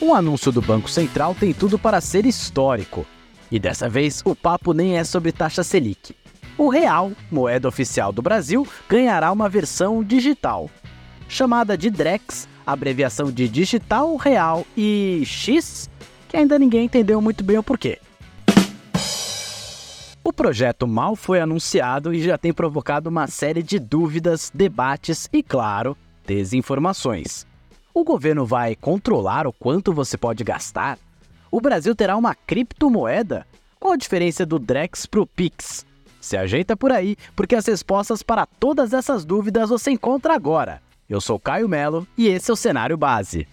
Um anúncio do Banco Central tem tudo para ser histórico. E dessa vez o papo nem é sobre taxa Selic. O real, moeda oficial do Brasil, ganhará uma versão digital. Chamada de DREX, abreviação de Digital Real e X, que ainda ninguém entendeu muito bem o porquê. O projeto mal foi anunciado e já tem provocado uma série de dúvidas, debates e, claro, desinformações. O governo vai controlar o quanto você pode gastar? O Brasil terá uma criptomoeda? Qual a diferença do Drex para o Pix? Se ajeita por aí, porque as respostas para todas essas dúvidas você encontra agora. Eu sou Caio Melo e esse é o Cenário Base.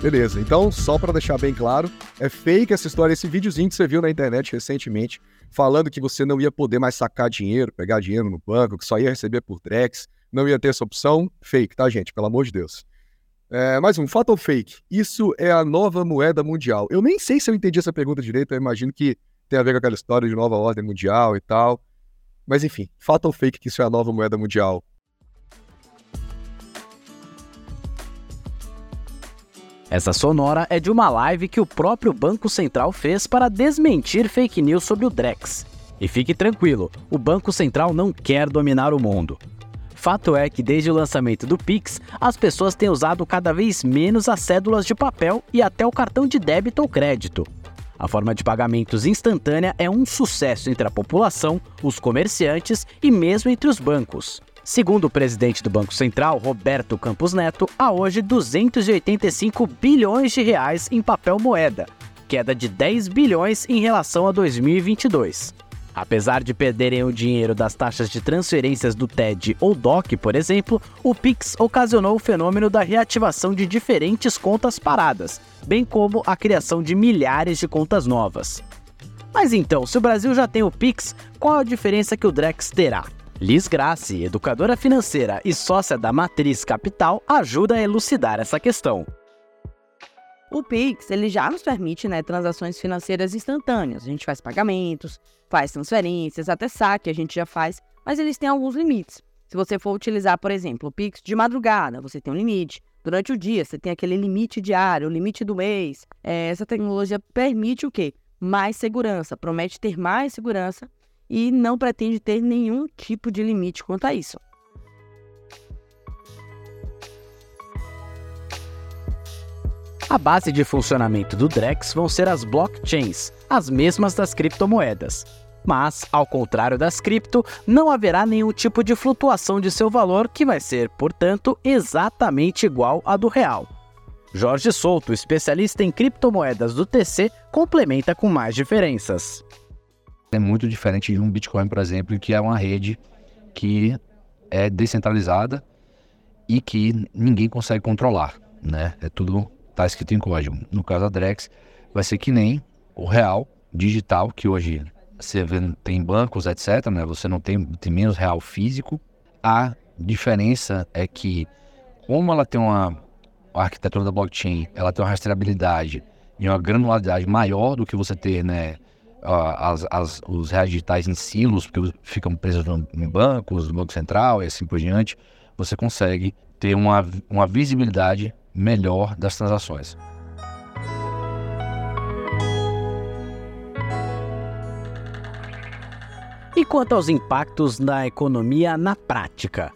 Beleza, então só para deixar bem claro, é fake essa história, esse videozinho que você viu na internet recentemente, falando que você não ia poder mais sacar dinheiro, pegar dinheiro no banco, que só ia receber por Drex, não ia ter essa opção. Fake, tá, gente? Pelo amor de Deus. É, mais um, fato ou fake? Isso é a nova moeda mundial. Eu nem sei se eu entendi essa pergunta direito, eu imagino que tem a ver com aquela história de nova ordem mundial e tal. Mas enfim, fato ou fake que isso é a nova moeda mundial? Essa sonora é de uma live que o próprio Banco Central fez para desmentir fake news sobre o Drex. E fique tranquilo, o Banco Central não quer dominar o mundo. Fato é que desde o lançamento do Pix, as pessoas têm usado cada vez menos as cédulas de papel e até o cartão de débito ou crédito. A forma de pagamentos instantânea é um sucesso entre a população, os comerciantes e mesmo entre os bancos. Segundo o presidente do Banco Central, Roberto Campos Neto, há hoje 285 bilhões de reais em papel moeda, queda de 10 bilhões em relação a 2022. Apesar de perderem o dinheiro das taxas de transferências do TED ou DOC, por exemplo, o Pix ocasionou o fenômeno da reativação de diferentes contas paradas, bem como a criação de milhares de contas novas. Mas então, se o Brasil já tem o Pix, qual a diferença que o Drex terá? Liz Grace, educadora financeira e sócia da Matriz Capital, ajuda a elucidar essa questão. O Pix ele já nos permite né, transações financeiras instantâneas. A gente faz pagamentos, faz transferências, até saque a gente já faz, mas eles têm alguns limites. Se você for utilizar, por exemplo, o Pix de madrugada, você tem um limite. Durante o dia, você tem aquele limite diário, o limite do mês. É, essa tecnologia permite o quê? Mais segurança, promete ter mais segurança e não pretende ter nenhum tipo de limite quanto a isso. A base de funcionamento do Drex vão ser as blockchains, as mesmas das criptomoedas. Mas, ao contrário das cripto, não haverá nenhum tipo de flutuação de seu valor que vai ser, portanto, exatamente igual à do real. Jorge Souto, especialista em criptomoedas do TC, complementa com mais diferenças é muito diferente de um Bitcoin, por exemplo, que é uma rede que é descentralizada e que ninguém consegue controlar, né? É tudo tá escrito em código. No caso da Drex, vai ser que nem o real digital que hoje você vê, tem bancos, etc, né? Você não tem, tem menos real físico. A diferença é que como ela tem uma a arquitetura da blockchain, ela tem uma rastreabilidade e uma granularidade maior do que você ter, né, as, as, os reais digitais em silos, porque ficam presos em bancos, no Banco Central e assim por diante, você consegue ter uma, uma visibilidade melhor das transações. E quanto aos impactos na economia na prática?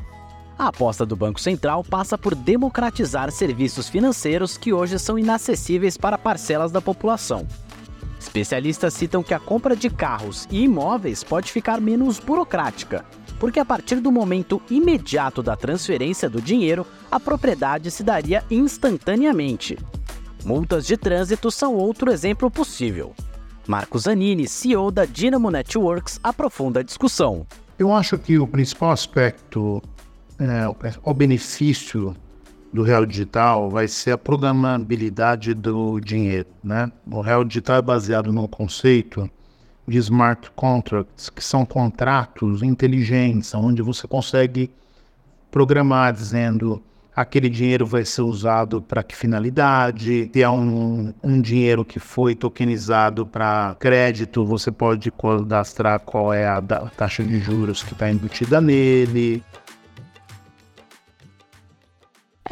A aposta do Banco Central passa por democratizar serviços financeiros que hoje são inacessíveis para parcelas da população. Especialistas citam que a compra de carros e imóveis pode ficar menos burocrática, porque a partir do momento imediato da transferência do dinheiro, a propriedade se daria instantaneamente. Multas de trânsito são outro exemplo possível. Marcos Zanini, CEO da Dynamo Networks, aprofunda a discussão. Eu acho que o principal aspecto, é, o benefício do real digital vai ser a programabilidade do dinheiro, né? O real digital é baseado no conceito de smart contracts, que são contratos inteligentes, onde você consegue programar dizendo aquele dinheiro vai ser usado para que finalidade, se é um, um dinheiro que foi tokenizado para crédito, você pode cadastrar qual é a taxa de juros que está embutida nele.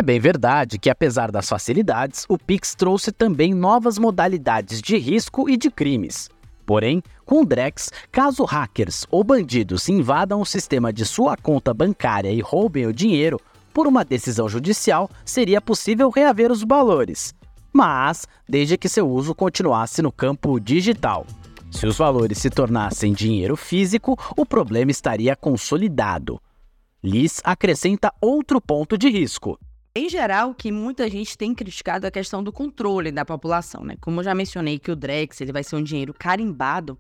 É bem verdade que, apesar das facilidades, o Pix trouxe também novas modalidades de risco e de crimes. Porém, com o Drex, caso hackers ou bandidos invadam o sistema de sua conta bancária e roubem o dinheiro, por uma decisão judicial seria possível reaver os valores, mas desde que seu uso continuasse no campo digital. Se os valores se tornassem dinheiro físico, o problema estaria consolidado. Liz acrescenta outro ponto de risco. Em geral, que muita gente tem criticado a questão do controle da população, né? Como eu já mencionei que o Drex ele vai ser um dinheiro carimbado,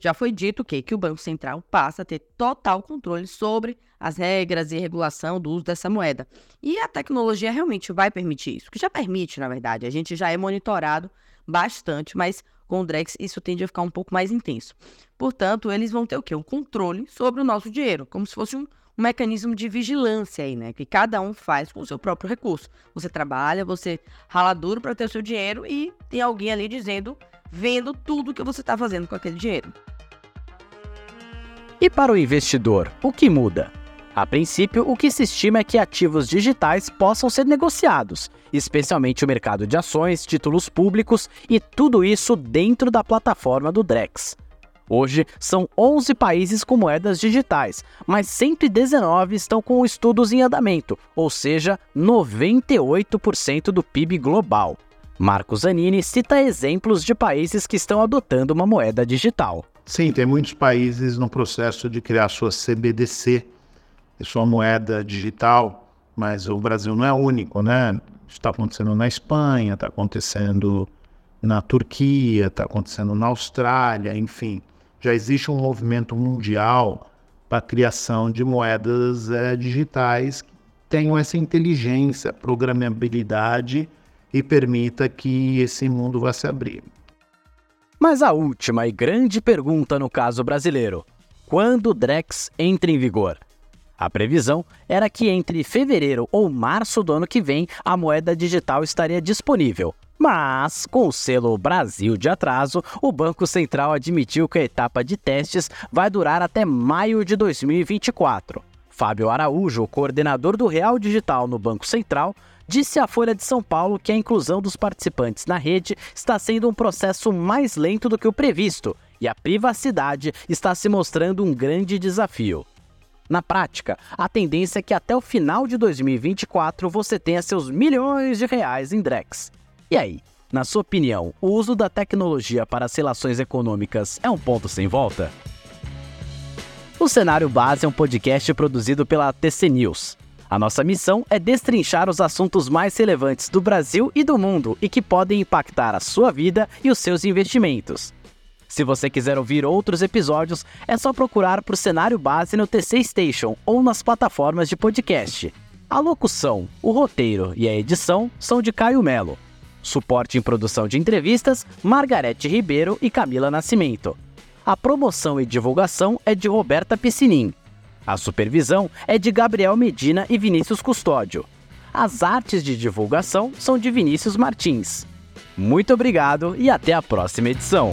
já foi dito que, que o Banco Central passa a ter total controle sobre as regras e regulação do uso dessa moeda. E a tecnologia realmente vai permitir isso, que já permite, na verdade. A gente já é monitorado bastante, mas com o Drex isso tende a ficar um pouco mais intenso. Portanto, eles vão ter o quê? Um controle sobre o nosso dinheiro, como se fosse um, um mecanismo de vigilância aí, né? Que cada um faz com o seu próprio recurso. Você trabalha, você rala duro para ter o seu dinheiro e tem alguém ali dizendo, vendo tudo que você está fazendo com aquele dinheiro. E para o investidor, o que muda? A princípio, o que se estima é que ativos digitais possam ser negociados, especialmente o mercado de ações, títulos públicos e tudo isso dentro da plataforma do Drex. Hoje, são 11 países com moedas digitais, mas 119 estão com estudos em andamento, ou seja, 98% do PIB global. Marcos Zanini cita exemplos de países que estão adotando uma moeda digital. Sim, tem muitos países no processo de criar sua CBDC, sua moeda digital, mas o Brasil não é único, né? Está acontecendo na Espanha, está acontecendo na Turquia, está acontecendo na Austrália, enfim. Já existe um movimento mundial para a criação de moedas é, digitais que tenham essa inteligência, programabilidade e permita que esse mundo vá se abrir. Mas a última e grande pergunta no caso brasileiro: quando o Drex entra em vigor? A previsão era que entre fevereiro ou março do ano que vem a moeda digital estaria disponível. Mas, com o selo Brasil de atraso, o Banco Central admitiu que a etapa de testes vai durar até maio de 2024. Fábio Araújo, coordenador do Real Digital no Banco Central, disse à Folha de São Paulo que a inclusão dos participantes na rede está sendo um processo mais lento do que o previsto e a privacidade está se mostrando um grande desafio. Na prática, a tendência é que até o final de 2024 você tenha seus milhões de reais em Drex. E aí, na sua opinião, o uso da tecnologia para as relações econômicas é um ponto sem volta? O Cenário Base é um podcast produzido pela TC News. A nossa missão é destrinchar os assuntos mais relevantes do Brasil e do mundo e que podem impactar a sua vida e os seus investimentos. Se você quiser ouvir outros episódios, é só procurar por Cenário Base no TC Station ou nas plataformas de podcast. A locução, o roteiro e a edição são de Caio Melo. Suporte em produção de entrevistas, Margarete Ribeiro e Camila Nascimento. A promoção e divulgação é de Roberta Piscinin. A supervisão é de Gabriel Medina e Vinícius Custódio. As artes de divulgação são de Vinícius Martins. Muito obrigado e até a próxima edição.